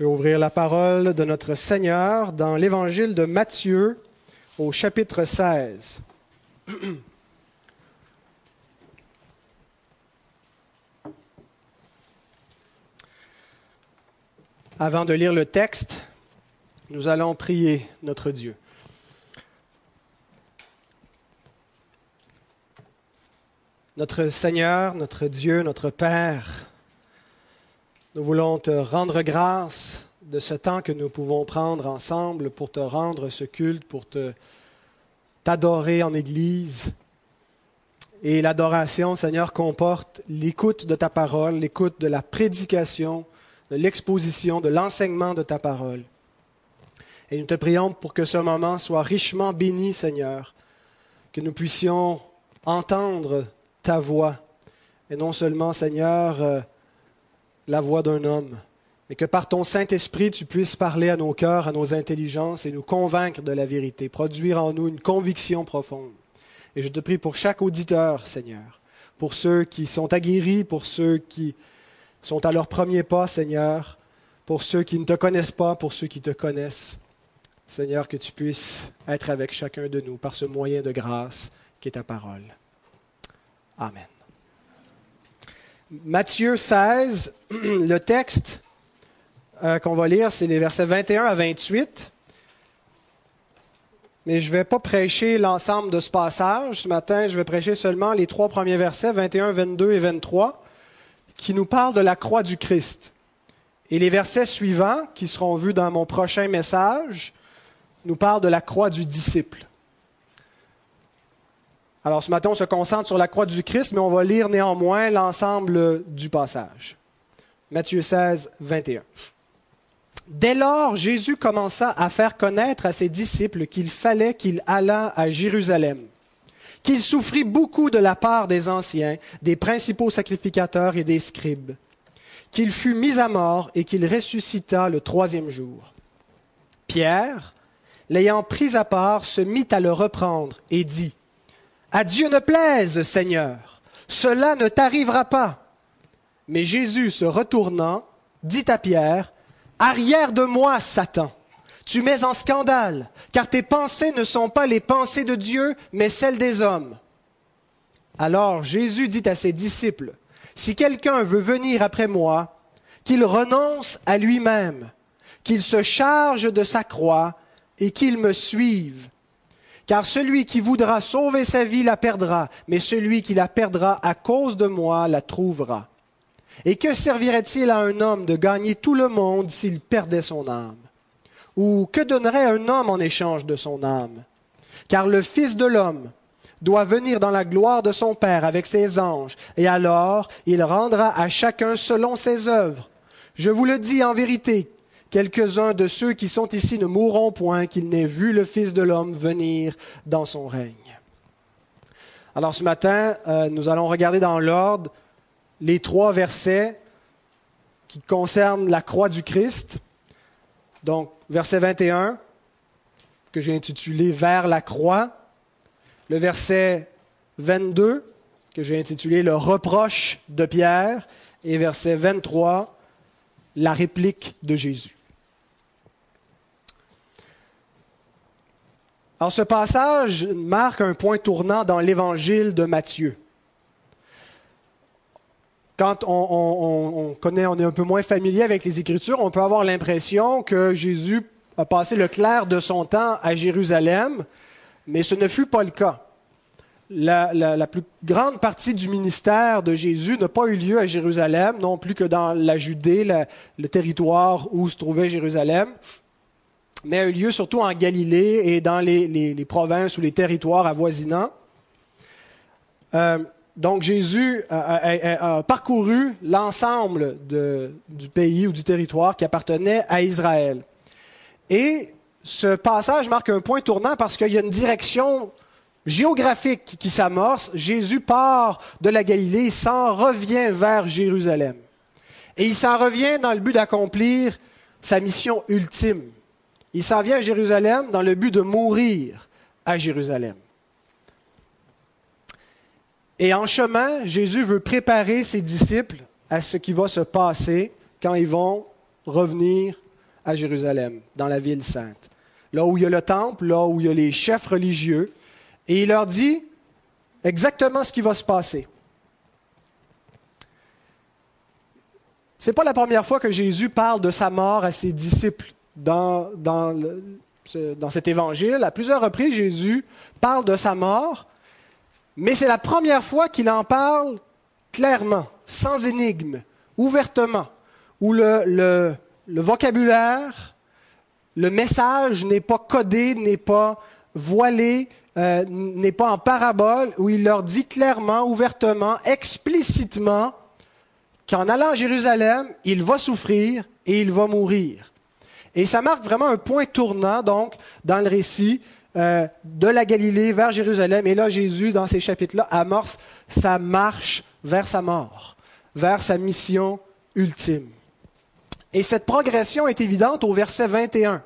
pouvez ouvrir la parole de notre Seigneur dans l'évangile de Matthieu au chapitre 16. Avant de lire le texte, nous allons prier notre Dieu. Notre Seigneur, notre Dieu, notre Père, nous voulons te rendre grâce de ce temps que nous pouvons prendre ensemble pour te rendre ce culte, pour te t'adorer en Église. Et l'adoration, Seigneur, comporte l'écoute de ta parole, l'écoute de la prédication, de l'exposition, de l'enseignement de ta parole. Et nous te prions pour que ce moment soit richement béni, Seigneur, que nous puissions entendre ta voix, et non seulement, Seigneur, euh, la voix d'un homme, mais que par ton Saint-Esprit, tu puisses parler à nos cœurs, à nos intelligences et nous convaincre de la vérité, produire en nous une conviction profonde. Et je te prie pour chaque auditeur, Seigneur, pour ceux qui sont aguerris, pour ceux qui sont à leur premier pas, Seigneur, pour ceux qui ne te connaissent pas, pour ceux qui te connaissent. Seigneur, que tu puisses être avec chacun de nous par ce moyen de grâce qui est ta parole. Amen. Matthieu 16, le texte euh, qu'on va lire, c'est les versets 21 à 28. Mais je ne vais pas prêcher l'ensemble de ce passage. Ce matin, je vais prêcher seulement les trois premiers versets, 21, 22 et 23, qui nous parlent de la croix du Christ. Et les versets suivants, qui seront vus dans mon prochain message, nous parlent de la croix du disciple. Alors ce matin, on se concentre sur la croix du Christ, mais on va lire néanmoins l'ensemble du passage. Matthieu 16, 21. Dès lors, Jésus commença à faire connaître à ses disciples qu'il fallait qu'il allât à Jérusalem, qu'il souffrit beaucoup de la part des anciens, des principaux sacrificateurs et des scribes, qu'il fut mis à mort et qu'il ressuscita le troisième jour. Pierre, l'ayant pris à part, se mit à le reprendre et dit, à Dieu ne plaise, Seigneur, cela ne t'arrivera pas. Mais Jésus, se retournant, dit à Pierre, Arrière de moi, Satan. Tu mets en scandale, car tes pensées ne sont pas les pensées de Dieu, mais celles des hommes. Alors Jésus dit à ses disciples, Si quelqu'un veut venir après moi, qu'il renonce à lui-même, qu'il se charge de sa croix et qu'il me suive. Car celui qui voudra sauver sa vie la perdra, mais celui qui la perdra à cause de moi la trouvera. Et que servirait-il à un homme de gagner tout le monde s'il perdait son âme? Ou que donnerait un homme en échange de son âme? Car le Fils de l'homme doit venir dans la gloire de son Père avec ses anges, et alors il rendra à chacun selon ses œuvres. Je vous le dis en vérité, Quelques-uns de ceux qui sont ici ne mourront point qu'ils n'aient vu le Fils de l'homme venir dans son règne. Alors ce matin, euh, nous allons regarder dans l'ordre les trois versets qui concernent la croix du Christ. Donc, verset 21, que j'ai intitulé Vers la croix. Le verset 22, que j'ai intitulé Le reproche de Pierre. Et verset 23, la réplique de Jésus. Alors ce passage marque un point tournant dans l'évangile de Matthieu. Quand on, est un peu moins familier avec les Écritures, on peut avoir l'impression que Jésus a passé le clair de son temps à Jérusalem, mais ce ne fut pas le cas. La, plus grande partie du ministère de Jésus n'a pas eu lieu à Jérusalem, non plus que dans la Judée, le territoire où se trouvait Jérusalem mais a eu lieu surtout en Galilée et dans les, provinces ou les territoires avoisinants. Euh, donc Jésus a, parcouru l'ensemble du pays ou du territoire qui appartenait à Israël. Et ce passage marque un point tournant parce qu'il y a une direction géographique qui s'amorce. Jésus part de la Galilée, il s'en revient vers Jérusalem. Et il s'en revient dans le but d'accomplir sa mission ultime il s'en vient à Jérusalem dans le but de mourir à Jérusalem. Et en chemin, Jésus veut préparer ses disciples à ce qui va se passer quand ils vont revenir à Jérusalem, dans la ville sainte, là où il y a le temple, là où il y a les chefs religieux, et il leur dit exactement ce qui va se passer. Ce n'est pas la première fois que Jésus parle de sa mort à ses disciples dans, cet évangile. À plusieurs reprises, Jésus parle de sa mort, mais c'est la première fois qu'il en parle clairement, sans énigme, ouvertement, où le vocabulaire, le message n'est pas codé, n'est pas voilé, euh, n'est pas en parabole, où il leur dit clairement, ouvertement, explicitement, qu'en allant à Jérusalem, il va souffrir et il va mourir. Et ça marque vraiment un point tournant, donc, dans le récit euh, de la Galilée vers Jérusalem. Et là, Jésus, dans ces chapitres-là, amorce sa marche vers sa mort, vers sa mission ultime. Et cette progression est évidente au verset 21.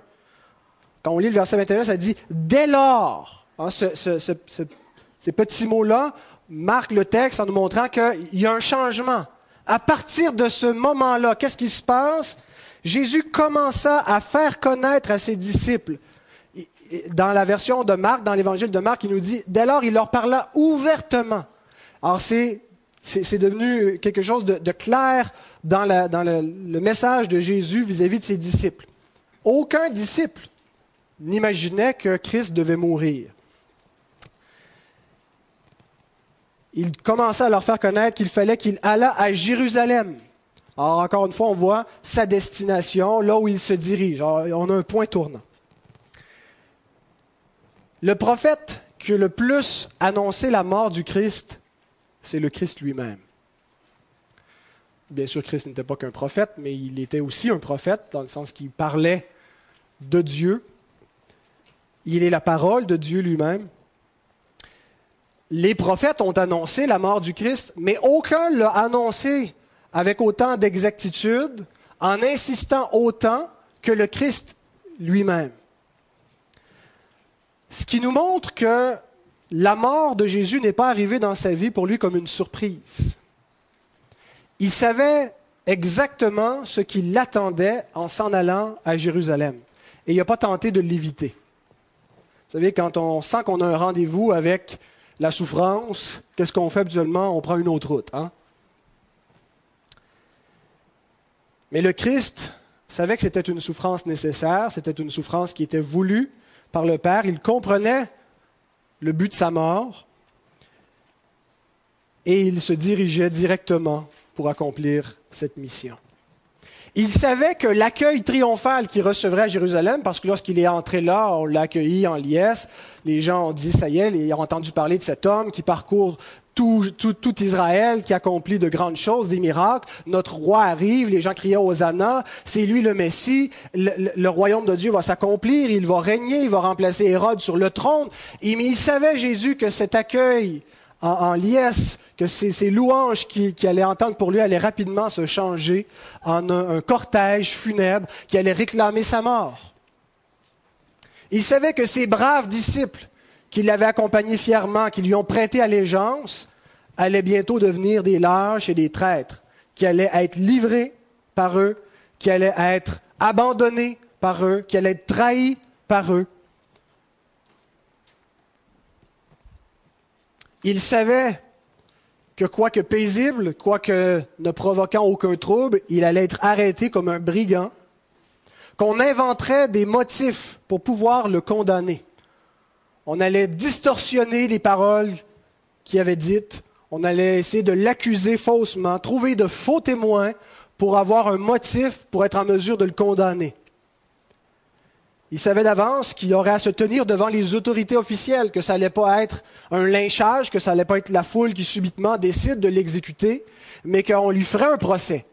Quand on lit le verset 21, ça dit Dès lors, hein, ces petits mots-là marquent le texte en nous montrant qu'il y a un changement. À partir de ce moment-là, qu'est-ce qui se passe? Jésus commença à faire connaître à ses disciples. Dans la version de Marc, dans l'évangile de Marc, il nous dit, dès lors, il leur parla ouvertement. Alors c'est, devenu quelque chose de, clair dans, le, message de Jésus vis-à-vis de ses disciples. Aucun disciple n'imaginait que Christ devait mourir. Il commença à leur faire connaître qu'il fallait qu'il allât à Jérusalem alors, encore une fois, on voit sa destination, là où il se dirige. on a un point tournant. Le prophète qui a le plus annoncé la mort du Christ, c'est le Christ lui-même. Bien sûr, Christ n'était pas qu'un prophète, mais il était aussi un prophète, dans le sens qu'il parlait de Dieu. Il est la parole de Dieu lui-même. Les prophètes ont annoncé la mort du Christ, mais aucun l'a annoncé avec autant d'exactitude, en insistant autant que le Christ lui-même. Ce qui nous montre que la mort de Jésus n'est pas arrivée dans sa vie pour lui comme une surprise. Il savait exactement ce qui l'attendait en s'en allant à Jérusalem. Et il n'a pas tenté de l'éviter. Vous savez, quand on sent qu'on a un rendez-vous avec la souffrance, qu'est-ce qu'on fait habituellement? On prend une autre route. Hein? Mais le Christ savait que c'était une souffrance nécessaire, c'était une souffrance qui était voulue par le Père. Il comprenait le but de sa mort et il se dirigeait directement pour accomplir cette mission. Il savait que l'accueil triomphal qu'il recevrait à Jérusalem, parce que lorsqu'il est entré là, on l'a accueilli en liesse, les gens ont dit, ça y est, ils ont entendu parler de cet homme qui parcourt tout, tout, Israël qui accomplit de grandes choses, des miracles. Notre roi arrive, les gens criaient Hosanna, c'est lui le Messie, le, royaume de Dieu va s'accomplir, il va régner, il va remplacer Hérode sur le trône. Et, mais il savait, Jésus, que cet accueil en, liesse, que ces, louanges qu'il qui allait entendre pour lui allaient rapidement se changer en un cortège funèbre qui allait réclamer sa mort. Il savait que ces braves disciples qui l'avaient accompagné fièrement, qui lui ont prêté allégeance, allaient bientôt devenir des lâches et des traîtres, qui allaient être livrés par eux, qui allaient être abandonnés par eux, qui allaient être trahis par eux. Il savait que quoique paisible, quoique ne provoquant aucun trouble, il allait être arrêté comme un brigand, qu'on inventerait des motifs pour pouvoir le condamner. On allait distorsionner les paroles qu'il avait dites. On allait essayer de l'accuser faussement, trouver de faux témoins pour avoir un motif pour être en mesure de le condamner. Il savait d'avance qu'il aurait à se tenir devant les autorités officielles, que ça n'allait pas être un lynchage, que ça n'allait pas être la foule qui subitement décide de l'exécuter, mais qu'on lui ferait un procès,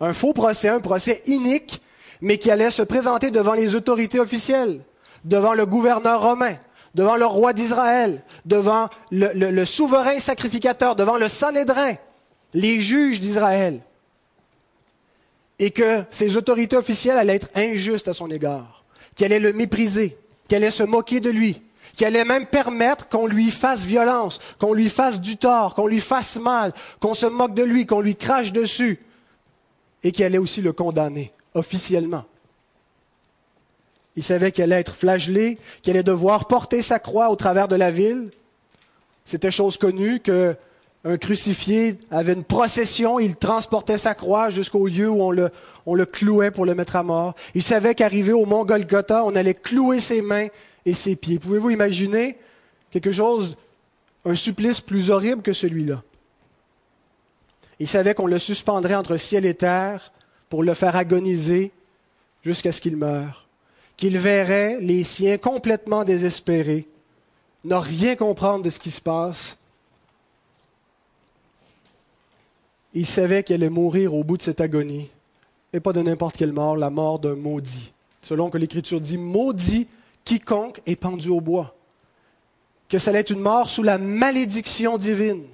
un faux procès, un procès inique, mais qui allait se présenter devant les autorités officielles, devant le gouverneur romain, devant le roi d'Israël, devant le, souverain sacrificateur, devant le Sanhédrin, les juges d'Israël, et que ses autorités officielles allaient être injustes à son égard, qu'elle allait le mépriser, qu'elle allait se moquer de lui, qu'elle allait même permettre qu'on lui fasse violence, qu'on lui fasse du tort, qu'on lui fasse mal, qu'on se moque de lui, qu'on lui crache dessus, et qu'elle allait aussi le condamner officiellement. Il savait qu'elle allait être flagellé, qu'elle allait devoir porter sa croix au travers de la ville. C'était chose connue que un crucifié avait une procession, il transportait sa croix jusqu'au lieu où on le, on le clouait pour le mettre à mort. Il savait qu'arrivé au mont Golgotha, on allait clouer ses mains et ses pieds. Pouvez-vous imaginer quelque chose, un supplice plus horrible que celui-là? Il savait qu'on le suspendrait entre ciel et terre pour le faire agoniser jusqu'à ce qu'il meure. Qu'il verrait les siens complètement désespérés, ne rien comprendre de ce qui se passe. Il savait qu'il allait mourir au bout de cette agonie, et pas de n'importe quelle mort, la mort d'un maudit. Selon que l'Écriture dit, maudit quiconque est pendu au bois. Que ça allait être une mort sous la malédiction divine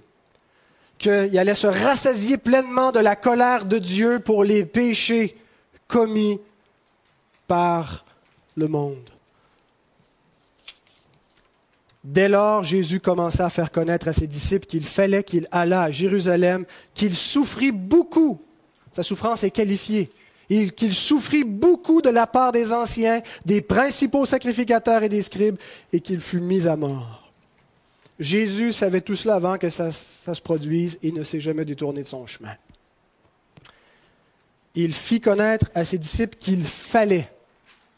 qu'il allait se rassasier pleinement de la colère de Dieu pour les péchés commis par le monde. Dès lors, Jésus commença à faire connaître à ses disciples qu'il fallait qu'il allât à Jérusalem, qu'il souffrit beaucoup. Sa souffrance est qualifiée. Qu'il souffrit beaucoup de la part des anciens, des principaux sacrificateurs et des scribes, et qu'il fut mis à mort. Jésus savait tout cela avant que ça, se produise et ne s'est jamais détourné de son chemin. Il fit connaître à ses disciples qu'il fallait,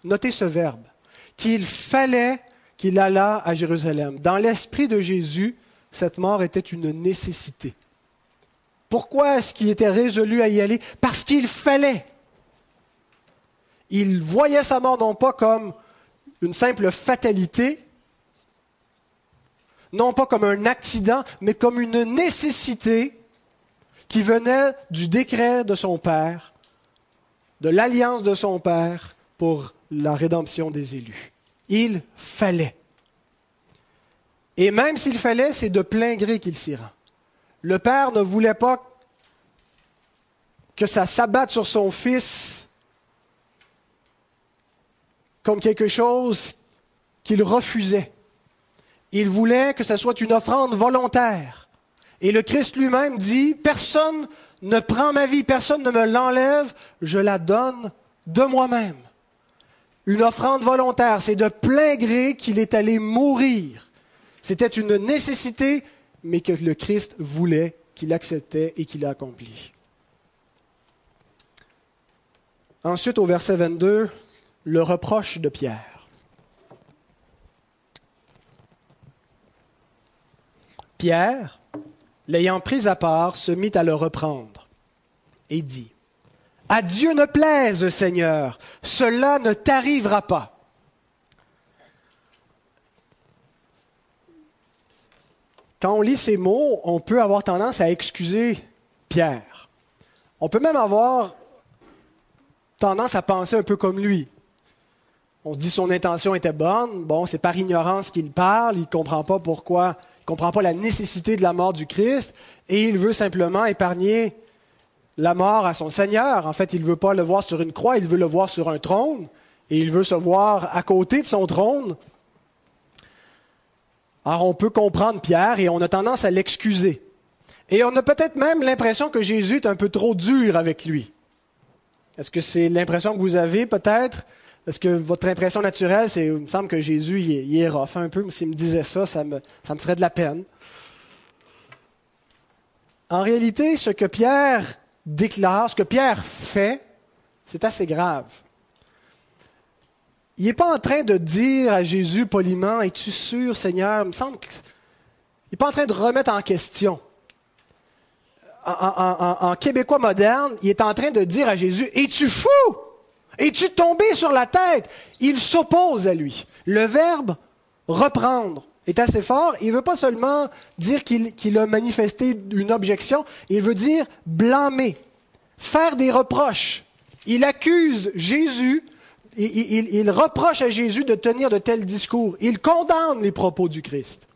notez ce verbe, qu'il fallait qu'il allât à Jérusalem. Dans l'esprit de Jésus, cette mort était une nécessité. Pourquoi est-ce qu'il était résolu à y aller? Parce qu'il fallait. Il voyait sa mort non pas comme une simple fatalité, non pas comme un accident, mais comme une nécessité qui venait du décret de son Père, de l'alliance de son Père pour la rédemption des élus. Il fallait. Et même s'il fallait, c'est de plein gré qu'il s'y rend. Le Père ne voulait pas que ça s'abatte sur son Fils comme quelque chose qu'il refusait. Il voulait que ce soit une offrande volontaire. Et le Christ lui-même dit, personne ne prend ma vie, personne ne me l'enlève, je la donne de moi-même. Une offrande volontaire, c'est de plein gré qu'il est allé mourir. C'était une nécessité, mais que le Christ voulait, qu'il acceptait et qu'il a. Ensuite, au verset 22, le reproche de Pierre. Pierre, l'ayant pris à part, se mit à le reprendre et dit, À Dieu ne plaise, Seigneur, cela ne t'arrivera pas. Quand on lit ces mots, on peut avoir tendance à excuser Pierre. On peut même avoir tendance à penser un peu comme lui. On se dit son intention était bonne, bon, c'est par ignorance qu'il parle, il ne comprend pas pourquoi ne comprend pas la nécessité de la mort du Christ et il veut simplement épargner la mort à son Seigneur. En fait, il ne veut pas le voir sur une croix, il veut le voir sur un trône et il veut se voir à côté de son trône. Alors on peut comprendre Pierre et on a tendance à l'excuser. Et on a peut-être même l'impression que Jésus est un peu trop dur avec lui. Est-ce que c'est l'impression que vous avez peut-être? Est-ce que votre impression naturelle, c'est, il me semble que Jésus, il est, rough un peu. S'il me disait ça, ça me ferait de la peine. En réalité, ce que Pierre déclare, ce que Pierre fait, c'est assez grave. Il n'est pas en train de dire à Jésus poliment, es-tu sûr, Seigneur? Il me semble qu'il n'est pas en train de remettre en question. en, québécois moderne, il est en train de dire à Jésus, es-tu fou? Es-tu tombé sur la tête? Il s'oppose à lui. Le verbe reprendre est assez fort. Il ne veut pas seulement dire qu'il a manifesté une objection, il veut dire blâmer, faire des reproches. Il accuse Jésus, il reproche à Jésus de tenir de tels discours. Il condamne les propos du Christ.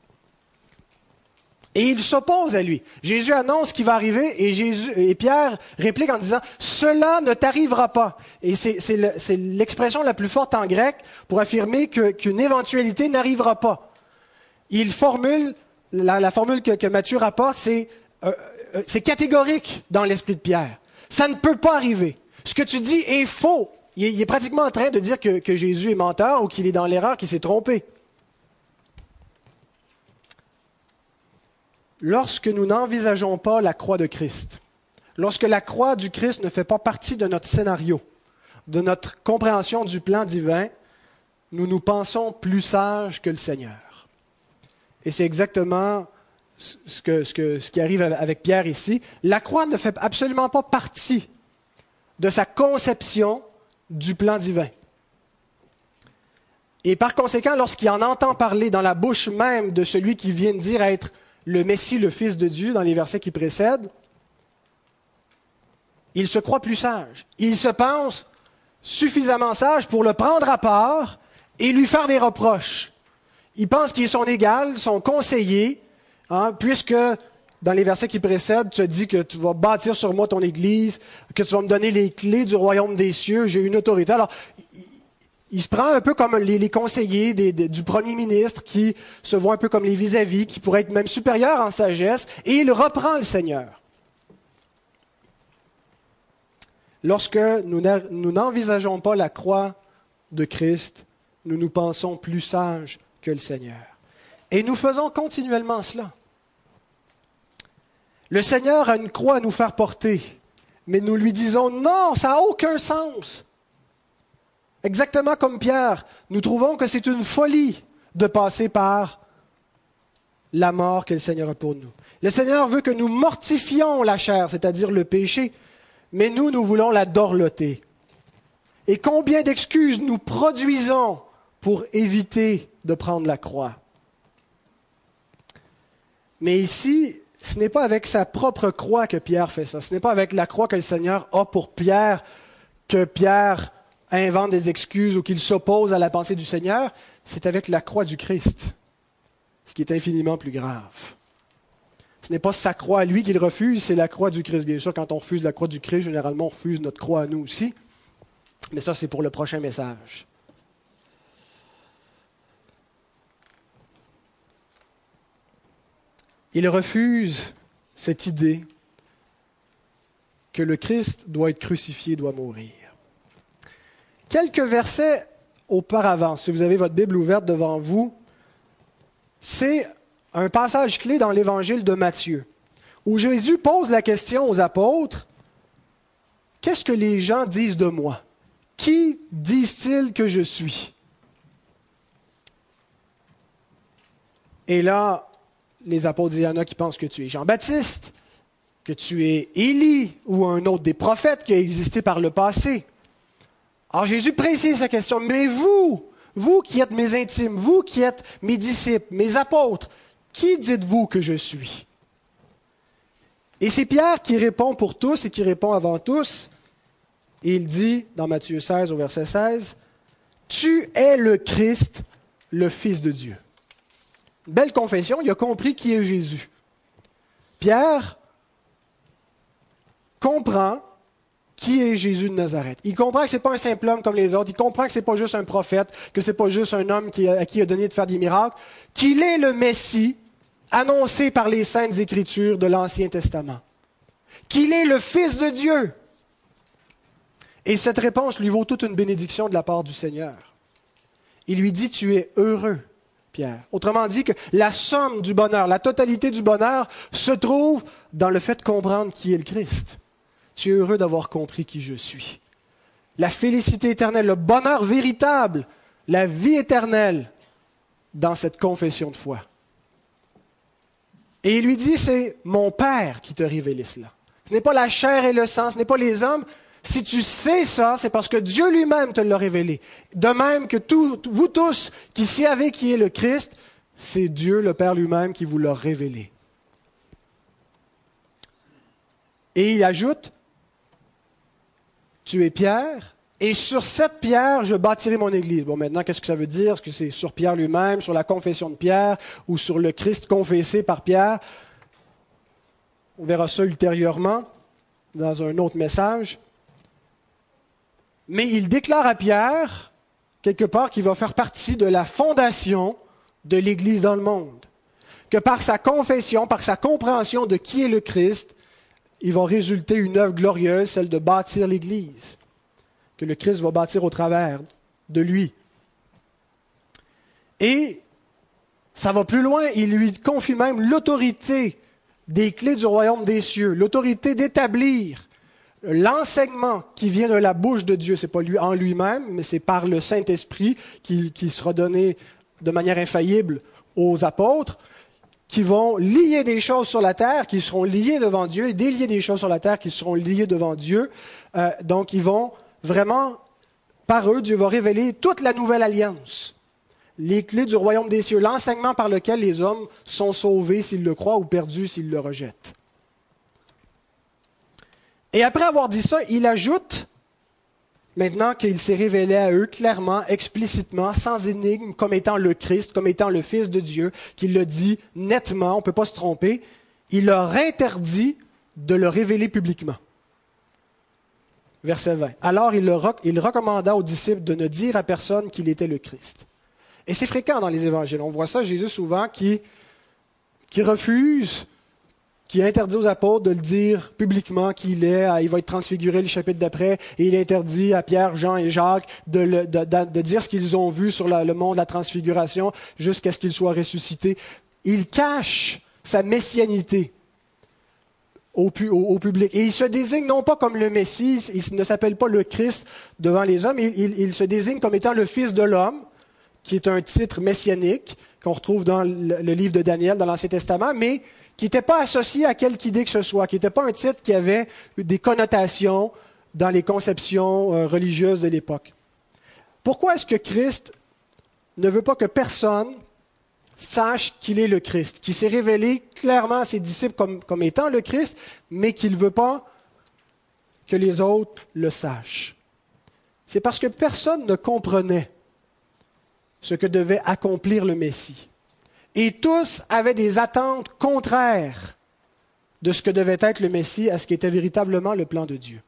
Et il s'oppose à lui. Jésus annonce ce qui va arriver et, Jésus, et Pierre réplique en disant Cela ne t'arrivera pas. Et c'est l'expression la plus forte en grec pour affirmer qu'une éventualité n'arrivera pas. Il formule, la, formule que, Matthieu rapporte, c'est euh, euh, catégorique dans l'esprit de Pierre. Ça ne peut pas arriver. Ce que tu dis est faux. il est, pratiquement en train de dire que, que Jésus est menteur ou qu'il est dans l'erreur, qu'il s'est trompé. Lorsque nous n'envisageons pas la croix de Christ, lorsque la croix du Christ ne fait pas partie de notre scénario, de notre compréhension du plan divin, nous nous pensons plus sages que le Seigneur. Et c'est exactement ce, qui arrive avec Pierre ici. La croix ne fait absolument pas partie de sa conception du plan divin. Et par conséquent, lorsqu'il en entend parler dans la bouche même de celui qui vient de dire être le Messie, le Fils de Dieu, dans les versets qui précèdent, il se croit plus sage. Il se pense suffisamment sage pour le prendre à part et lui faire des reproches. Il pense qu'il est son égal, son conseiller, hein, puisque dans les versets qui précèdent, tu as dit que tu vas bâtir sur moi ton Église, que tu vas me donner les clés du royaume des cieux, j'ai une autorité. Alors, il se prend un peu comme les, conseillers du premier ministre qui se voient un peu comme les vis-à-vis, qui pourraient être même supérieurs en sagesse, et il reprend le Seigneur. Lorsque nous n'envisageons pas la croix de Christ, nous nous pensons plus sages que le Seigneur. Et nous faisons continuellement cela. Le Seigneur a une croix à nous faire porter, mais nous lui disons non, ça n'a aucun sens. Exactement comme Pierre, nous trouvons que c'est une folie de passer par la mort que le Seigneur a pour nous. Le Seigneur veut que nous mortifions la chair, c'est-à-dire le péché, mais nous, nous voulons la dorloter. Et combien d'excuses nous produisons pour éviter de prendre la croix. Mais ici, ce n'est pas avec sa propre croix que Pierre fait ça. Ce n'est pas avec la croix que le Seigneur a pour Pierre que Pierre invente des excuses ou qu'il s'oppose à la pensée du Seigneur, c'est avec la croix du Christ, ce qui est infiniment plus grave. Ce n'est pas sa croix à lui qu'il refuse, c'est la croix du Christ. Bien sûr, quand on refuse la croix du Christ, généralement, on refuse notre croix à nous aussi. Mais ça, c'est pour le prochain message. Il refuse cette idée que le Christ doit être crucifié, doit mourir. Quelques versets auparavant, si vous avez votre Bible ouverte devant vous, c'est un passage clé dans l'évangile de Matthieu, où Jésus pose la question aux apôtres, Qu'est-ce que les gens disent de moi? Qui disent-ils que je suis? Et là, les apôtres, il y en a qui pensent que tu es Jean-Baptiste, que tu es Élie ou un autre des prophètes qui a existé par le passé. Alors Jésus précise sa question, mais vous, vous qui êtes mes intimes, vous qui êtes mes disciples, mes apôtres, qui dites-vous que je suis? Et c'est Pierre qui répond pour tous et qui répond avant tous. Il dit dans Matthieu 16 au verset 16, Tu es le Christ, le Fils de Dieu. Belle confession, il a compris qui est Jésus. Pierre comprend qui est Jésus de Nazareth. Il comprend que ce n'est pas un simple homme comme les autres. Il comprend que ce n'est pas juste un prophète, que ce n'est pas juste un homme à qui il a donné de faire des miracles, qu'il est le Messie annoncé par les saintes écritures de l'Ancien Testament. Qu'il est le Fils de Dieu. Et cette réponse lui vaut toute une bénédiction de la part du Seigneur. Il lui dit, tu es heureux, Pierre. Autrement dit que la somme du bonheur, la totalité du bonheur se trouve dans le fait de comprendre qui est le Christ. Tu es heureux d'avoir compris qui je suis. La félicité éternelle, le bonheur véritable, la vie éternelle dans cette confession de foi. Et il lui dit, c'est mon Père qui t'a révélé cela. Ce n'est pas la chair et le sang, ce n'est pas les hommes. Si tu sais ça, c'est parce que Dieu lui-même te l'a révélé. De même que vous tous qui savez qui est le Christ, c'est Dieu, le Père lui-même, qui vous l'a révélé. Et il ajoute, tu es Pierre, et sur cette pierre, je bâtirai mon Église. Bon, maintenant, qu'est-ce que ça veut dire? Est-ce que c'est sur Pierre lui-même, sur la confession de Pierre, ou sur le Christ confessé par Pierre? On verra ça ultérieurement dans un autre message. Mais il déclare à Pierre, quelque part, qu'il va faire partie de la fondation de l'Église dans le monde. Que par sa confession, par sa compréhension de qui est le Christ, il va résulter une œuvre glorieuse, celle de bâtir l'Église. que le Christ va bâtir au travers de lui. Et ça va plus loin, il lui confie même l'autorité des clés du royaume des cieux, l'autorité d'établir l'enseignement qui vient de la bouche de Dieu. Ce n'est pas lui en lui-même, mais c'est par le Saint-Esprit qui, qui sera donné de manière infaillible aux apôtres qui vont lier des choses sur la terre, qui seront liées devant Dieu, et délier des choses sur la terre qui seront liées devant Dieu. Euh, donc, ils vont vraiment, par eux, Dieu va révéler toute la nouvelle alliance, les clés du royaume des cieux, l'enseignement par lequel les hommes sont sauvés s'ils le croient ou perdus s'ils le rejettent. Et après avoir dit ça, il ajoute Maintenant qu'il s'est révélé à eux clairement, explicitement, sans énigme, comme étant le Christ, comme étant le Fils de Dieu, qu'il le dit nettement, on ne peut pas se tromper, il leur interdit de le révéler publiquement. Verset 20. Alors il, il recommanda aux disciples de ne dire à personne qu'il était le Christ. Et c'est fréquent dans les évangiles. On voit ça, Jésus souvent qui, qui refuse qui interdit aux apôtres de le dire publiquement qu'il est, il va être transfiguré le chapitre d'après, et il interdit à Pierre, Jean et Jacques de, dire ce qu'ils ont vu sur le monde de la transfiguration jusqu'à ce qu'il soit ressuscité. Il cache sa messianité au, public. Et il se désigne non pas comme le Messie, il ne s'appelle pas le Christ devant les hommes, il, se désigne comme étant le Fils de l'homme, qui est un titre messianique qu'on retrouve dans le livre de Daniel, dans l'Ancien Testament, mais qui n'était pas associé à quelque idée que ce soit, qui n'était pas un titre qui avait des connotations dans les conceptions euh, religieuses de l'époque. Pourquoi est-ce que Christ ne veut pas que personne sache qu'il est le Christ, qu'il s'est révélé clairement à ses disciples comme étant le Christ, mais qu'il ne veut pas que les autres le sachent? C'est parce que personne ne comprenait ce que devait accomplir le Messie. Et tous avaient des attentes contraires de ce que devait être le Messie à ce qui était véritablement le plan de Dieu.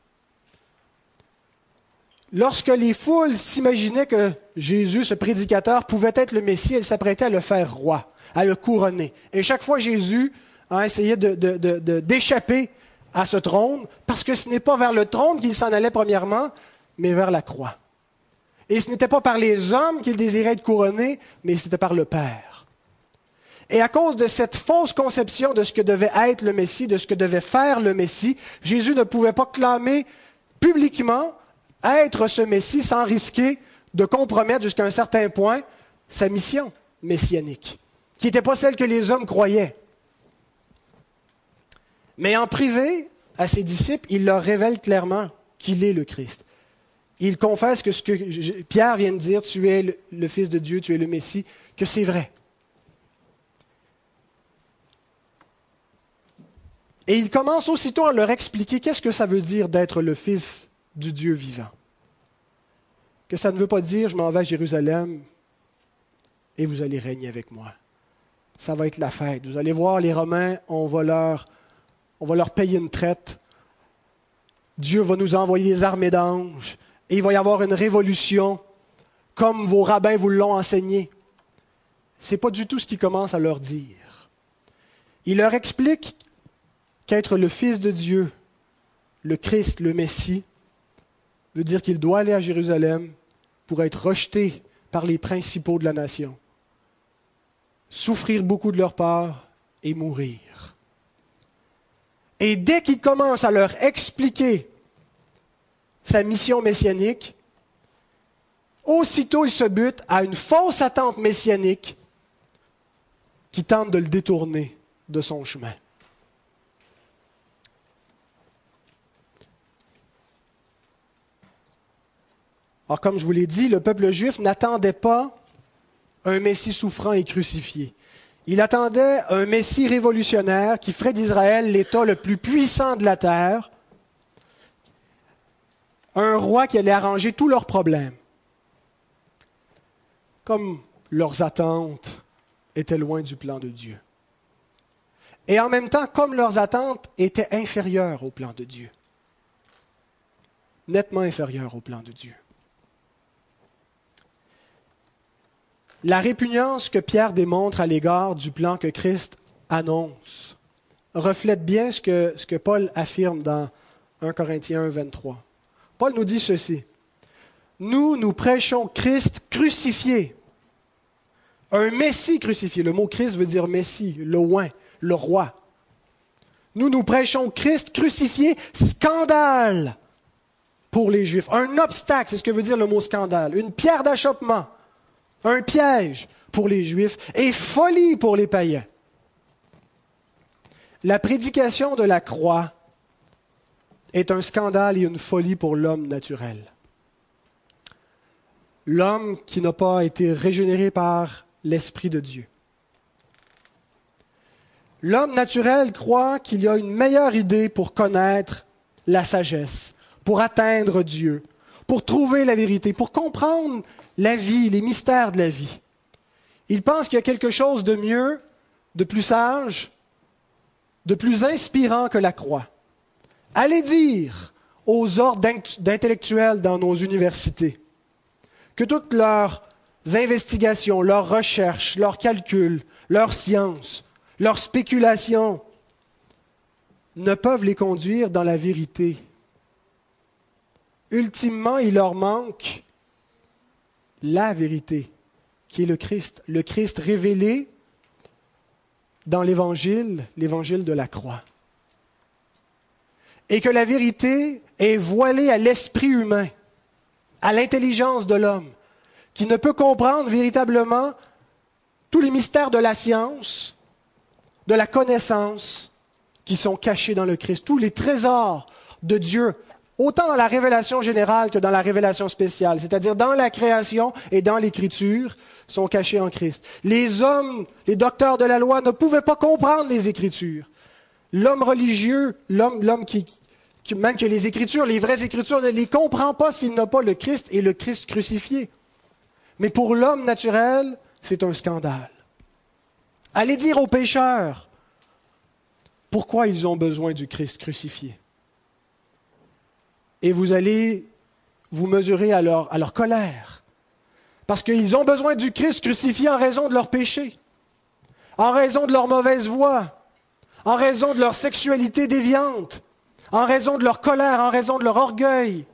Lorsque les foules s'imaginaient que Jésus, ce prédicateur, pouvait être le Messie, elles s'apprêtaient à le faire roi, à le couronner. Et chaque fois, Jésus a essayé d'échapper à ce trône, parce que ce n'est pas vers le trône qu'il s'en allait premièrement, mais vers la croix. Et ce n'était pas par les hommes qu'il désirait être couronné, mais c'était par le Père. Et à cause de cette fausse conception de ce que devait être le Messie, de ce que devait faire le Messie, Jésus ne pouvait pas clamer publiquement être ce Messie sans risquer de compromettre jusqu'à un certain point sa mission messianique, qui n'était pas celle que les hommes croyaient. Mais en privé, à ses disciples, il leur révèle clairement qu'il est le Christ. Il confesse que ce que Pierre vient de dire, tu es le Fils de Dieu, tu es le Messie, que c'est vrai. Et il commence aussitôt à leur expliquer qu'est-ce que ça veut dire d'être le Fils du Dieu vivant. Que ça ne veut pas dire je m'en vais à Jérusalem et vous allez régner avec moi. Ça va être la fête. Vous allez voir, les Romains, on va leur, payer une traite. Dieu va nous envoyer des armées d'anges et il va y avoir une révolution comme vos rabbins vous l'ont enseigné. Ce n'est pas du tout ce qu'il commence à leur dire. Il leur explique qu'être le Fils de Dieu, le Christ, le Messie, veut dire qu'il doit aller à Jérusalem pour être rejeté par les principaux de la nation, souffrir beaucoup de leur part et mourir. Et dès qu'il commence à leur expliquer sa mission messianique, aussitôt il se bute à une fausse attente messianique qui tente de le détourner de son chemin. Alors, comme je vous l'ai dit, le peuple juif n'attendait pas un Messie souffrant et crucifié. Il attendait un Messie révolutionnaire qui ferait d'Israël l'État le plus puissant de la terre, un roi qui allait arranger tous leurs problèmes. Comme leurs attentes étaient loin du plan de Dieu. Et en même temps, comme leurs attentes étaient inférieures au plan de Dieu. Nettement inférieures au plan de Dieu. La répugnance que Pierre démontre à l'égard du plan que Christ annonce reflète bien ce que, Paul affirme dans 1 Corinthiens 23. Paul nous dit ceci. nous, nous prêchons Christ crucifié. Un Messie crucifié. Le mot Christ veut dire Messie, le oin, le roi. Nous, nous prêchons Christ crucifié, scandale pour les Juifs. Un obstacle, c'est ce que veut dire le mot scandale. Une pierre d'achoppement, un piège pour les Juifs et folie pour les païens. La prédication de la croix est un scandale et une folie pour l'homme naturel. L'homme qui n'a pas été régénéré par l'Esprit de Dieu. L'homme naturel croit qu'il y a une meilleure idée pour connaître la sagesse, pour atteindre Dieu, pour trouver la vérité, pour comprendre la vie, les mystères de la vie. Il pense qu'il y a quelque chose de mieux, de plus sage, de plus inspirant que la croix. Allez dire aux ordres d'intellectuels dans nos universités que toutes leurs investigations, leurs recherches, leurs calculs, leurs sciences, leurs spéculations ne peuvent les conduire dans la vérité. Ultimement, il leur manque la vérité, qui est le Christ, le Christ révélé dans l'Évangile, l'Évangile de la croix. Et que la vérité est voilée à l'esprit humain, à l'intelligence de l'homme qui ne peut comprendre véritablement tous les mystères de la science, de la connaissance qui sont cachés dans le Christ, tous les trésors de Dieu, autant dans la révélation générale que dans la révélation spéciale, c'est-à-dire dans la création et dans l'écriture, sont cachés en Christ. Les hommes, les docteurs de la loi ne pouvaient pas comprendre les Écritures. L'homme religieux, l'homme, qui, qui, même que les Écritures, les vraies Écritures, ne les comprend pas s'il n'a pas le Christ et le Christ crucifié. Mais pour l'homme naturel, c'est un scandale. Allez dire aux pécheurs pourquoi ils ont besoin du Christ crucifié? Et vous allez vous mesurer à leur, colère. Parce qu'ils ont besoin du Christ crucifié en raison de leur péché, en raison de leur mauvaise voie, en raison de leur sexualité déviante, en raison de leur colère, en raison de leur orgueil,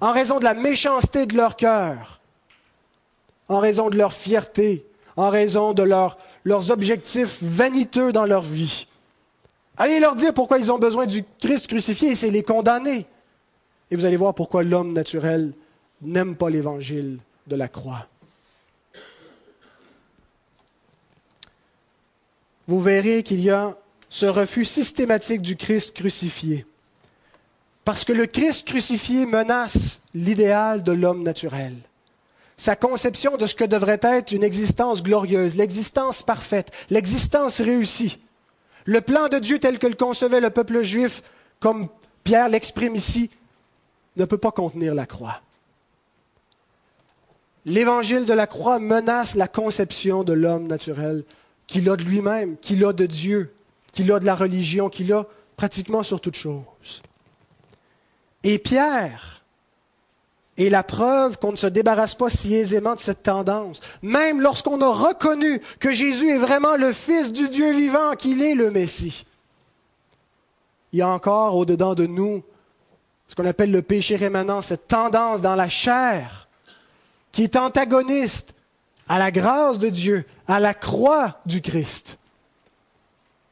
en raison de la méchanceté de leur cœur en raison de leur fierté, en raison de leurs objectifs vaniteux dans leur vie. Allez leur dire pourquoi ils ont besoin du Christ crucifié et c'est les condamner. Et vous allez voir pourquoi l'homme naturel n'aime pas l'évangile de la croix. Vous verrez qu'il y a ce refus systématique du Christ crucifié. Parce que le Christ crucifié menace l'idéal de l'homme naturel sa conception de ce que devrait être une existence glorieuse, l'existence parfaite, l'existence réussie. Le plan de Dieu tel que le concevait le peuple juif, comme Pierre l'exprime ici, ne peut pas contenir la croix. L'évangile de la croix menace la conception de l'homme naturel qu'il a de lui-même, qu'il a de Dieu, qu'il a de la religion, qu'il a pratiquement sur toute chose. Et Pierre, et la preuve qu'on ne se débarrasse pas si aisément de cette tendance. Même lorsqu'on a reconnu que Jésus est vraiment le Fils du Dieu vivant, qu'il est le Messie. Il y a encore au-dedans de nous ce qu'on appelle le péché rémanent, cette tendance dans la chair qui est antagoniste à la grâce de Dieu, à la croix du Christ.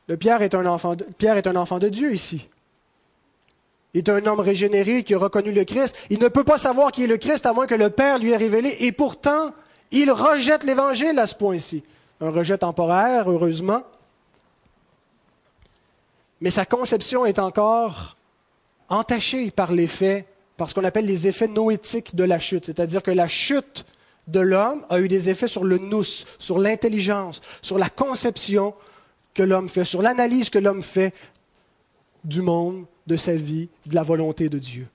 Le Pierre est un enfant de, Pierre est un enfant de Dieu ici. Il est un homme régénéré qui a reconnu le Christ. Il ne peut pas savoir qui est le Christ à moins que le Père lui ait révélé. Et pourtant, il rejette l'Évangile à ce point-ci. Un rejet temporaire, heureusement. Mais sa conception est encore entachée par l'effet, par ce qu'on appelle les effets noétiques de la chute. C'est-à-dire que la chute de l'homme a eu des effets sur le nous, sur l'intelligence, sur la conception que l'homme fait, sur l'analyse que l'homme fait du monde, de sa vie, de la volonté de Dieu.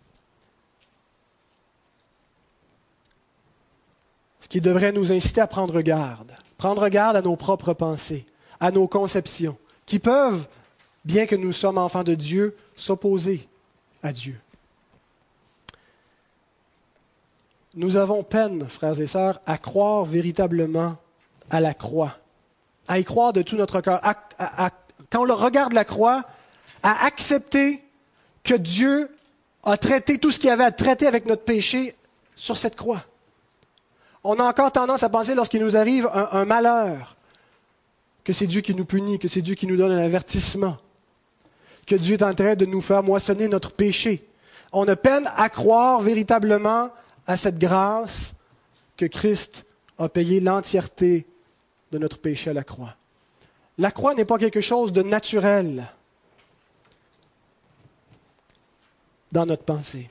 Ce qui devrait nous inciter à prendre garde, prendre garde à nos propres pensées, à nos conceptions, qui peuvent, bien que nous sommes enfants de Dieu, s'opposer à Dieu. Nous avons peine, frères et sœurs, à croire véritablement à la croix, à y croire de tout notre cœur. quand on regarde la croix, à accepter que Dieu a traité tout ce qu'il avait à traiter avec notre péché sur cette croix. On a encore tendance à penser lorsqu'il nous arrive un malheur que c'est Dieu qui nous punit, que c'est Dieu qui nous donne un avertissement, que Dieu est en train de nous faire moissonner notre péché. On a peine à croire véritablement à cette grâce que Christ a payé l'entièreté de notre péché à la croix. La croix n'est pas quelque chose de naturel dans notre pensée.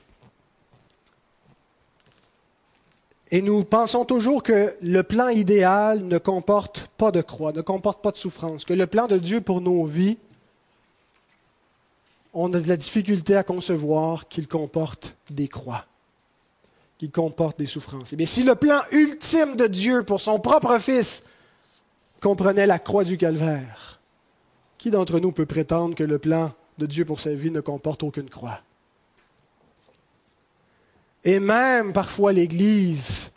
Et nous pensons toujours que le plan idéal ne comporte pas de croix, ne comporte pas de souffrance, que le plan de Dieu pour nos vies, on a de la difficulté à concevoir qu'il comporte des croix, qu'il comporte des souffrances. Et eh bien, si le plan ultime de Dieu pour son propre Fils comprenait la croix du calvaire, qui d'entre nous peut prétendre que le plan de Dieu pour sa vie ne comporte aucune croix? Et même parfois l'Église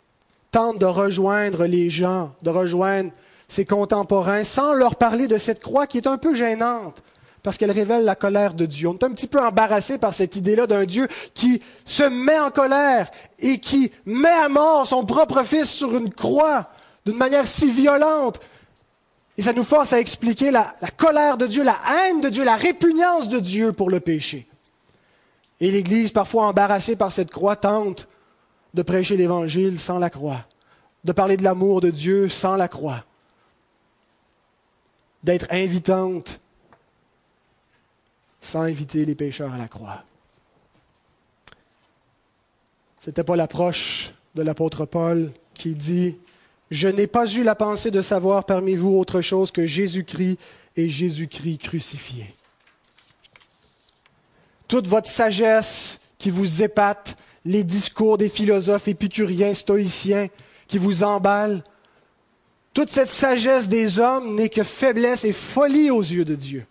tente de rejoindre les gens, de rejoindre ses contemporains, sans leur parler de cette croix qui est un peu gênante, parce qu'elle révèle la colère de Dieu. On est un petit peu embarrassé par cette idée-là d'un Dieu qui se met en colère et qui met à mort son propre Fils sur une croix d'une manière si violente. Et ça nous force à expliquer la, la colère de Dieu, la haine de Dieu, la répugnance de Dieu pour le péché. Et l'Église, parfois embarrassée par cette croix, tente de prêcher l'Évangile sans la croix, de parler de l'amour de Dieu sans la croix, d'être invitante sans inviter les pécheurs à la croix. Ce n'était pas l'approche de l'apôtre Paul qui dit Je n'ai pas eu la pensée de savoir parmi vous autre chose que Jésus-Christ et Jésus-Christ crucifié toute votre sagesse qui vous épate, les discours des philosophes épicuriens, stoïciens qui vous emballent, toute cette sagesse des hommes n'est que faiblesse et folie aux yeux de Dieu.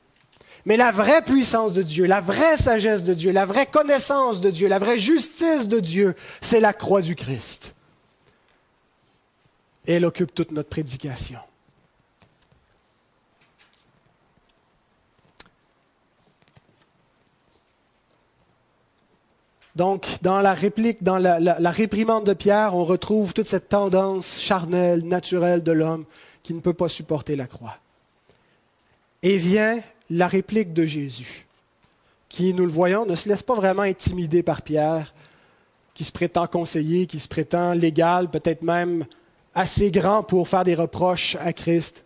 Mais la vraie puissance de Dieu, la vraie sagesse de Dieu, la vraie connaissance de Dieu, la vraie justice de Dieu, c'est la croix du Christ. Et elle occupe toute notre prédication. Donc, dans la réplique, dans la, réprimande de Pierre, on retrouve toute cette tendance charnelle, naturelle de l'homme qui ne peut pas supporter la croix. Et vient la réplique de Jésus, qui, nous le voyons, ne se laisse pas vraiment intimider par Pierre, qui se prétend conseiller, qui se prétend légal, peut-être même assez grand pour faire des reproches à Christ,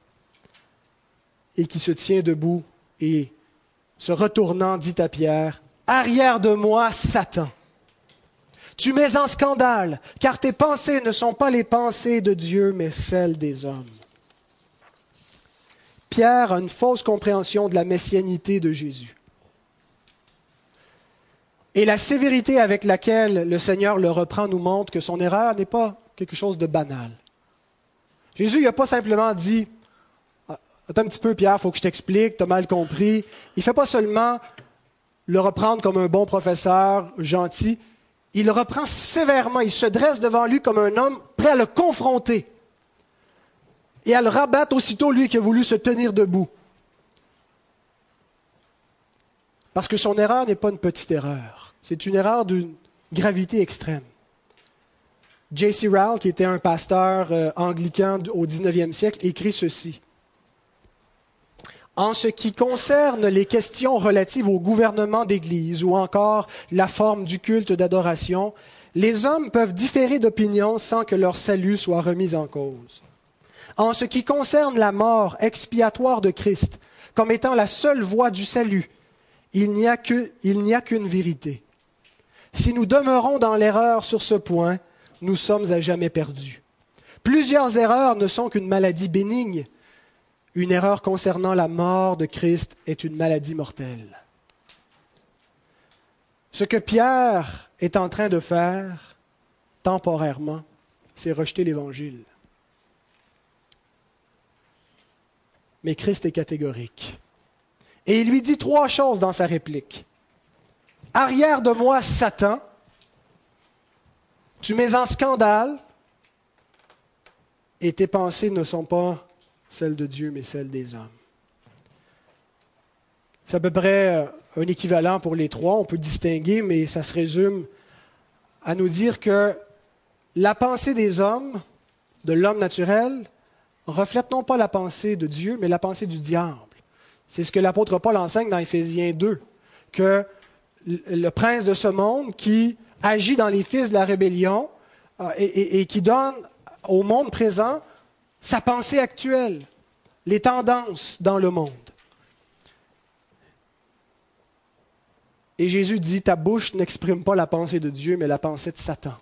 et qui se tient debout et, se retournant, dit à Pierre, Arrière de moi, Satan. Tu mets en scandale, car tes pensées ne sont pas les pensées de Dieu, mais celles des hommes. Pierre a une fausse compréhension de la messianité de Jésus. Et la sévérité avec laquelle le Seigneur le reprend nous montre que son erreur n'est pas quelque chose de banal. Jésus n'a pas simplement dit Attends un petit peu, Pierre, il faut que je t'explique, tu as mal compris. Il ne fait pas seulement le reprendre comme un bon professeur gentil, il le reprend sévèrement, il se dresse devant lui comme un homme prêt à le confronter et à le aussitôt lui qui a voulu se tenir debout. Parce que son erreur n'est pas une petite erreur, c'est une erreur d'une gravité extrême. J.C. Rowell, qui était un pasteur euh, anglican au XIXe siècle, écrit ceci. En ce qui concerne les questions relatives au gouvernement d'Église ou encore la forme du culte d'adoration, les hommes peuvent différer d'opinion sans que leur salut soit remis en cause. En ce qui concerne la mort expiatoire de Christ comme étant la seule voie du salut, il n'y a qu'une vérité. Si nous demeurons dans l'erreur sur ce point, nous sommes à jamais perdus. Plusieurs erreurs ne sont qu'une maladie bénigne, une erreur concernant la mort de Christ est une maladie mortelle. Ce que Pierre est en train de faire temporairement, c'est rejeter l'Évangile. Mais Christ est catégorique. Et il lui dit trois choses dans sa réplique. Arrière de moi, Satan, tu mets en scandale et tes pensées ne sont pas celle de Dieu, mais celle des hommes. C'est à peu près euh, un équivalent pour les trois, on peut distinguer, mais ça se résume à nous dire que la pensée des hommes, de l'homme naturel, reflète non pas la pensée de Dieu, mais la pensée du diable. C'est ce que l'apôtre Paul enseigne dans Éphésiens 2, que le prince de ce monde qui agit dans les fils de la rébellion euh, et, qui donne au monde présent sa pensée actuelle, les tendances dans le monde. Et Jésus dit, ta bouche n'exprime pas la pensée de Dieu, mais la pensée de Satan,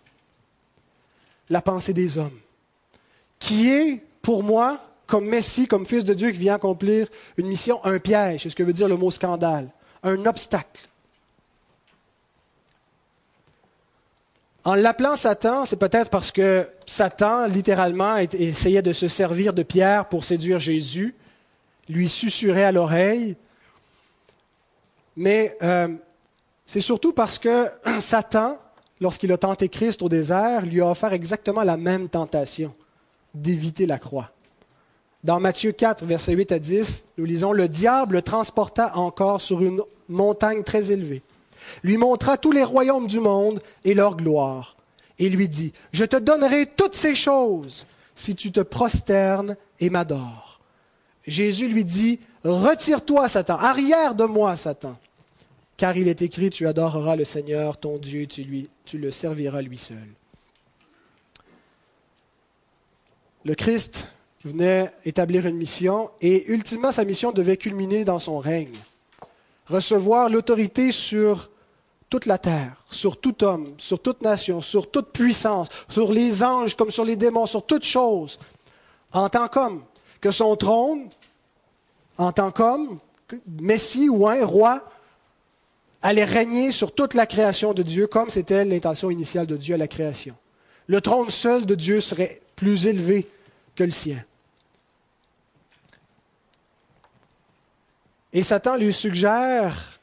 la pensée des hommes, qui est pour moi, comme Messie, comme Fils de Dieu qui vient accomplir une mission, un piège, c'est ce que veut dire le mot scandale, un obstacle. En l'appelant Satan, c'est peut-être parce que Satan, littéralement, essayait de se servir de Pierre pour séduire Jésus, lui susurrer à l'oreille. Mais euh, c'est surtout parce que Satan, lorsqu'il a tenté Christ au désert, lui a offert exactement la même tentation, d'éviter la croix. Dans Matthieu 4, versets 8 à 10, nous lisons, Le diable le transporta encore sur une montagne très élevée lui montra tous les royaumes du monde et leur gloire, et lui dit, Je te donnerai toutes ces choses si tu te prosternes et m'adores. Jésus lui dit, Retire-toi, Satan, arrière de moi, Satan, car il est écrit, Tu adoreras le Seigneur, ton Dieu, tu, lui, tu le serviras lui seul. Le Christ venait établir une mission et ultimement sa mission devait culminer dans son règne. Recevoir l'autorité sur toute la terre, sur tout homme, sur toute nation, sur toute puissance, sur les anges comme sur les démons, sur toute chose, en tant qu'homme, que son trône, en tant qu'homme, Messie ou un roi, allait régner sur toute la création de Dieu comme c'était l'intention initiale de Dieu à la création. Le trône seul de Dieu serait plus élevé que le sien. Et Satan lui suggère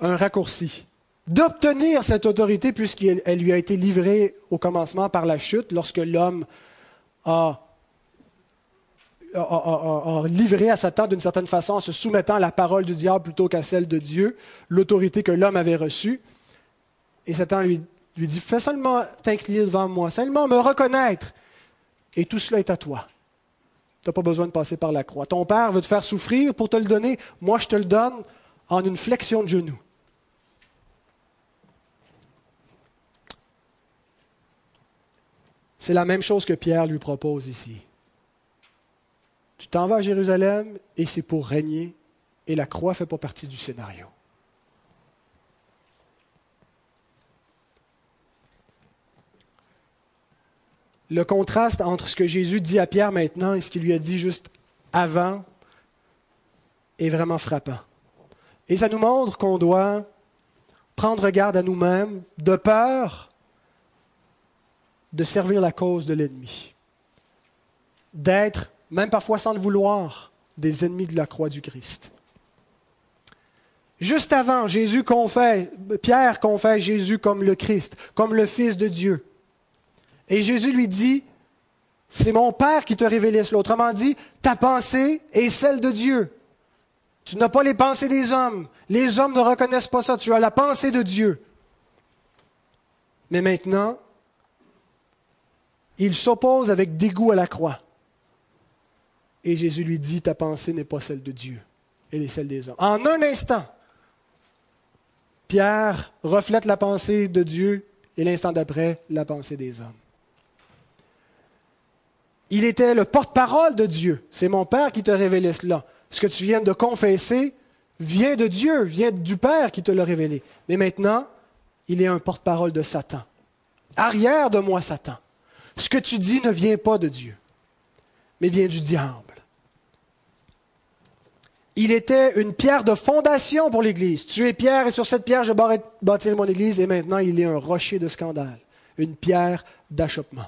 un raccourci. D'obtenir cette autorité, puisqu'elle lui a été livrée au commencement par la chute, lorsque l'homme a, livré à Satan d'une certaine façon en se soumettant à la parole du diable plutôt qu'à celle de Dieu, l'autorité que l'homme avait reçue. Et Satan lui, lui dit, fais seulement t'incliner devant moi, seulement me reconnaître. Et tout cela est à toi. Tu n'as pas besoin de passer par la croix. Ton Père veut te faire souffrir pour te le donner. Moi, je te le donne en une flexion de genoux. C'est la même chose que Pierre lui propose ici. Tu t'en vas à Jérusalem et c'est pour régner et la croix ne fait pas partie du scénario. Le contraste entre ce que Jésus dit à Pierre maintenant et ce qu'il lui a dit juste avant est vraiment frappant. Et ça nous montre qu'on doit prendre garde à nous-mêmes de peur de servir la cause de l'ennemi, d'être, même parfois sans le vouloir, des ennemis de la croix du Christ. Juste avant, Jésus confesse, Pierre confesse Jésus comme le Christ, comme le Fils de Dieu. Et Jésus lui dit, c'est mon Père qui te révélé cela. Autrement dit, ta pensée est celle de Dieu. Tu n'as pas les pensées des hommes. Les hommes ne reconnaissent pas ça. Tu as la pensée de Dieu. Mais maintenant, il s'oppose avec dégoût à la croix. Et Jésus lui dit, ta pensée n'est pas celle de Dieu, elle est celle des hommes. En un instant, Pierre reflète la pensée de Dieu et l'instant d'après, la pensée des hommes. Il était le porte-parole de Dieu. C'est mon Père qui te révélé cela. Ce que tu viens de confesser vient de Dieu, vient du Père qui te l'a révélé. Mais maintenant, il est un porte-parole de Satan. Arrière de moi, Satan. Ce que tu dis ne vient pas de Dieu, mais vient du diable. Il était une pierre de fondation pour l'Église. Tu es pierre et sur cette pierre je bâtirai mon Église et maintenant il est un rocher de scandale, une pierre d'achoppement.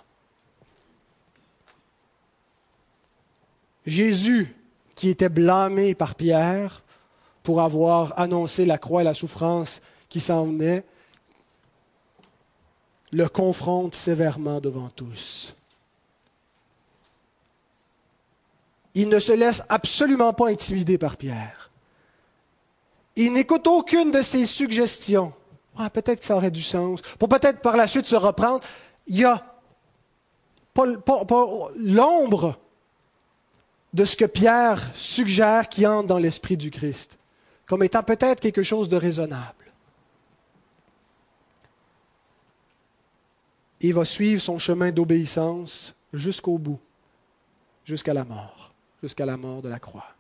Jésus, qui était blâmé par Pierre pour avoir annoncé la croix et la souffrance qui s'en venait, le confronte sévèrement devant tous. Il ne se laisse absolument pas intimider par Pierre. Il n'écoute aucune de ses suggestions. Ah, peut-être que ça aurait du sens. Pour peut-être par la suite se reprendre. il y a l'ombre de ce que Pierre suggère qui entre dans l'esprit du Christ, comme étant peut-être quelque chose de raisonnable. Il va suivre son chemin d'obéissance jusqu'au bout, jusqu'à la mort, jusqu'à la mort de la croix.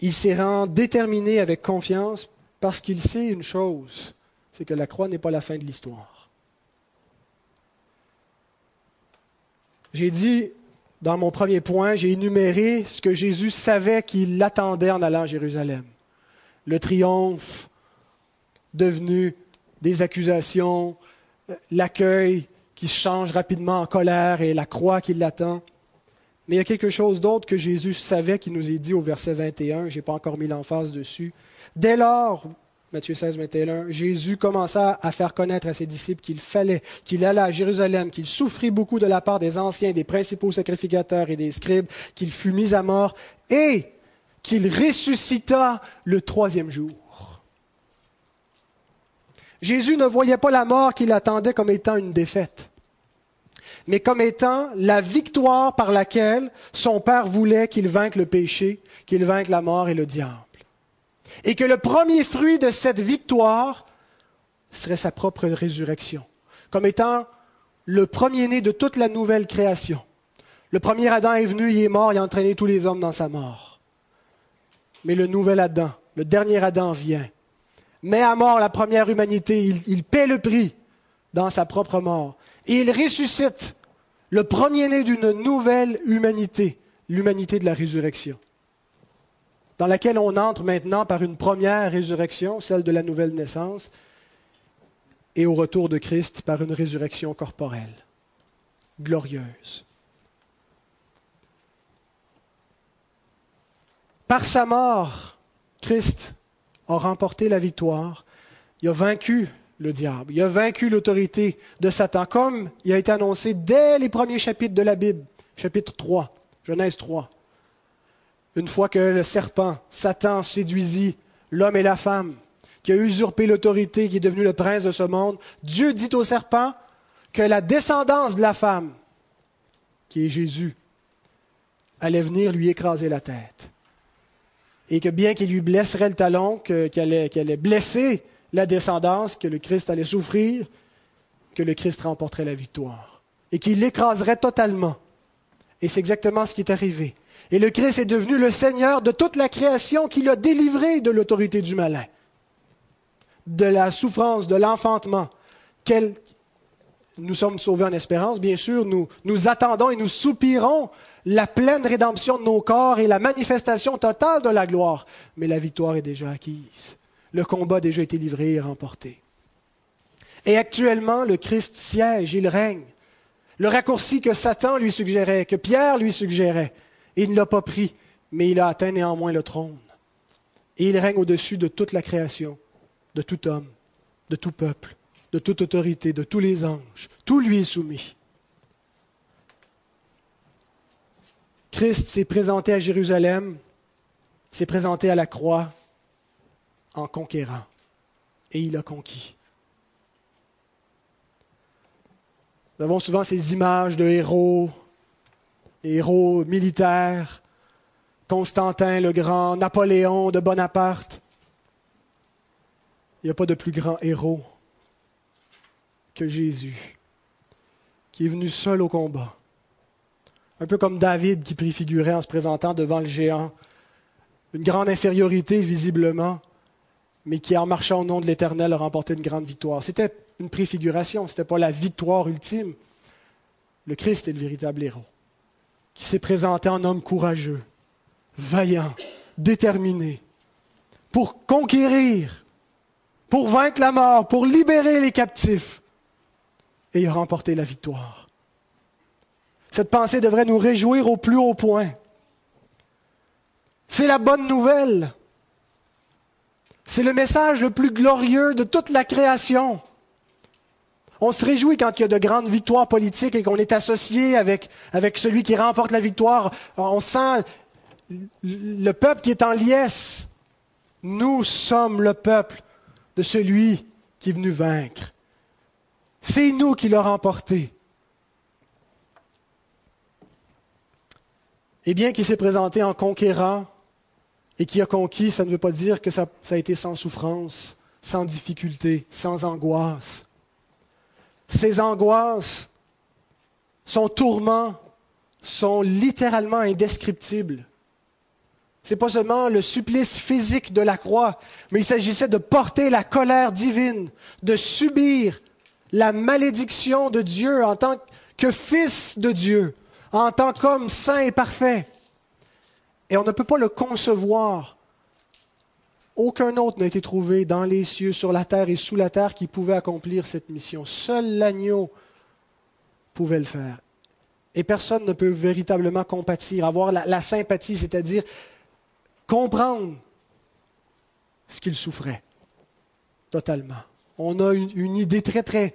Il s'y rend déterminé avec confiance parce qu'il sait une chose, c'est que la croix n'est pas la fin de l'histoire. J'ai dit dans mon premier point, j'ai énuméré ce que Jésus savait qu'il l'attendait en allant à Jérusalem. Le triomphe devenu des accusations, l'accueil qui se change rapidement en colère et la croix qui l'attend. Mais il y a quelque chose d'autre que Jésus savait qui nous est dit au verset 21, je n'ai pas encore mis l'emphase dessus. Dès lors, Matthieu 16, 21, Jésus commença à faire connaître à ses disciples qu'il fallait qu'il allât à Jérusalem, qu'il souffrit beaucoup de la part des anciens, des principaux sacrificateurs et des scribes, qu'il fut mis à mort et qu'il ressuscita le troisième jour. Jésus ne voyait pas la mort qu'il attendait comme étant une défaite, mais comme étant la victoire par laquelle son Père voulait qu'il vainque le péché, qu'il vainque la mort et le diable. Et que le premier fruit de cette victoire serait sa propre résurrection, comme étant le premier-né de toute la nouvelle création. Le premier Adam est venu, il est mort, il a entraîné tous les hommes dans sa mort. Mais le nouvel Adam, le dernier Adam vient met à mort la première humanité, il, paie le prix dans sa propre mort. Et il ressuscite le premier-né d'une nouvelle humanité, l'humanité de la résurrection, dans laquelle on entre maintenant par une première résurrection, celle de la nouvelle naissance, et au retour de Christ par une résurrection corporelle, glorieuse. Par sa mort, Christ a remporté la victoire. Il a vaincu le diable. Il a vaincu l'autorité de Satan, comme il a été annoncé dès les premiers chapitres de la Bible, chapitre 3, Genèse 3. Une fois que le serpent, Satan, séduisit l'homme et la femme, qui a usurpé l'autorité, qui est devenu le prince de ce monde, Dieu dit au serpent que la descendance de la femme, qui est Jésus, allait venir lui écraser la tête et que bien qu'il lui blesserait le talon, qu'elle allait, blesser la descendance, que le Christ allait souffrir, que le Christ remporterait la victoire et qu'il l'écraserait totalement. Et c'est exactement ce qui est arrivé. Et le Christ est devenu le Seigneur de toute la création qui l'a délivré de l'autorité du malin, de la souffrance, de l'enfantement. Nous sommes sauvés en espérance, bien sûr, nous, nous attendons et nous soupirons la pleine rédemption de nos corps et la manifestation totale de la gloire. Mais la victoire est déjà acquise. Le combat a déjà été livré et remporté. Et actuellement, le Christ siège, il règne. Le raccourci que Satan lui suggérait, que Pierre lui suggérait, il ne l'a pas pris, mais il a atteint néanmoins le trône. Et il règne au-dessus de toute la création, de tout homme, de tout peuple, de toute autorité, de tous les anges. Tout lui est soumis. Christ s'est présenté à Jérusalem, s'est présenté à la croix en conquérant. Et il a conquis. Nous avons souvent ces images de héros, héros militaires, Constantin le Grand, Napoléon de Bonaparte. Il n'y a pas de plus grand héros que Jésus, qui est venu seul au combat un peu comme David qui préfigurait en se présentant devant le géant. Une grande infériorité visiblement, mais qui en marchant au nom de l'Éternel a remporté une grande victoire. C'était une préfiguration, ce n'était pas la victoire ultime. Le Christ est le véritable héros, qui s'est présenté en homme courageux, vaillant, déterminé, pour conquérir, pour vaincre la mort, pour libérer les captifs. Et il a remporté la victoire. Cette pensée devrait nous réjouir au plus haut point. C'est la bonne nouvelle. C'est le message le plus glorieux de toute la création. On se réjouit quand il y a de grandes victoires politiques et qu'on est associé avec, celui qui remporte la victoire. On sent le peuple qui est en liesse. Nous sommes le peuple de celui qui est venu vaincre. C'est nous qui l'a remporté. Et bien qu'il s'est présenté en conquérant et qui a conquis, ça ne veut pas dire que ça, ça a été sans souffrance, sans difficulté, sans angoisse. Ces angoisses, son tourment sont littéralement indescriptibles. Ce n'est pas seulement le supplice physique de la croix, mais il s'agissait de porter la colère divine, de subir la malédiction de Dieu en tant que fils de Dieu, en tant qu'homme saint et parfait. Et on ne peut pas le concevoir. Aucun autre n'a été trouvé dans les cieux, sur la terre et sous la terre qui pouvait accomplir cette mission. Seul l'agneau pouvait le faire. Et personne ne peut véritablement compatir, avoir la, sympathie, c'est-à-dire comprendre ce qu'il souffrait totalement. On a une, une, idée très, très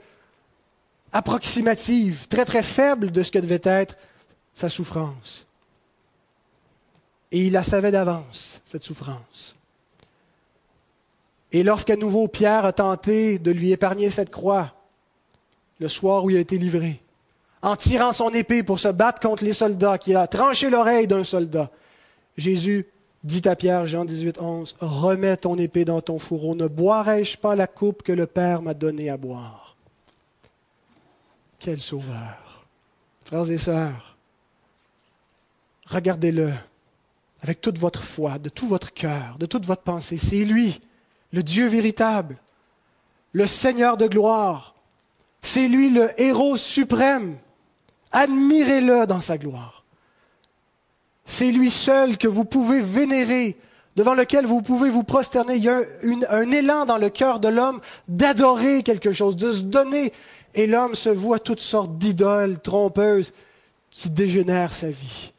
approximative, très, très faible de ce que devait être sa souffrance. Et il la savait d'avance, cette souffrance. Et lorsqu'à nouveau Pierre a tenté de lui épargner cette croix, le soir où il a été livré, en tirant son épée pour se battre contre les soldats, qui a tranché l'oreille d'un soldat, Jésus dit à Pierre, Jean 18, 11, Remets ton épée dans ton fourreau, ne boirai-je pas la coupe que le Père m'a donnée à boire Quel sauveur Frères et sœurs, regardez-le avec toute votre foi, de tout votre cœur, de toute votre pensée. C'est lui, le Dieu véritable, le Seigneur de gloire. C'est lui le héros suprême. Admirez-le dans sa gloire. C'est lui seul que vous pouvez vénérer, devant lequel vous pouvez vous prosterner. Il y a un, élan dans le cœur de l'homme d'adorer quelque chose, de se donner. Et l'homme se voit toutes sortes d'idoles trompeuses qui dégénèrent sa vie.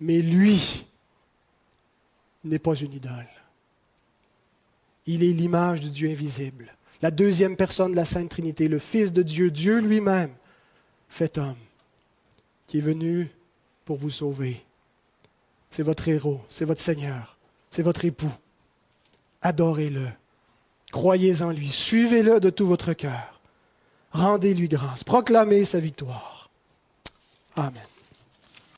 Mais lui, n'est pas une idole. Il est l'image du Dieu invisible, la deuxième personne de la Sainte Trinité, le Fils de Dieu, Dieu lui-même, fait homme, qui est venu pour vous sauver. C'est votre héros, c'est votre Seigneur, c'est votre époux. Adorez-le, croyez en lui, suivez-le de tout votre cœur, rendez-lui grâce, proclamez sa victoire. Amen.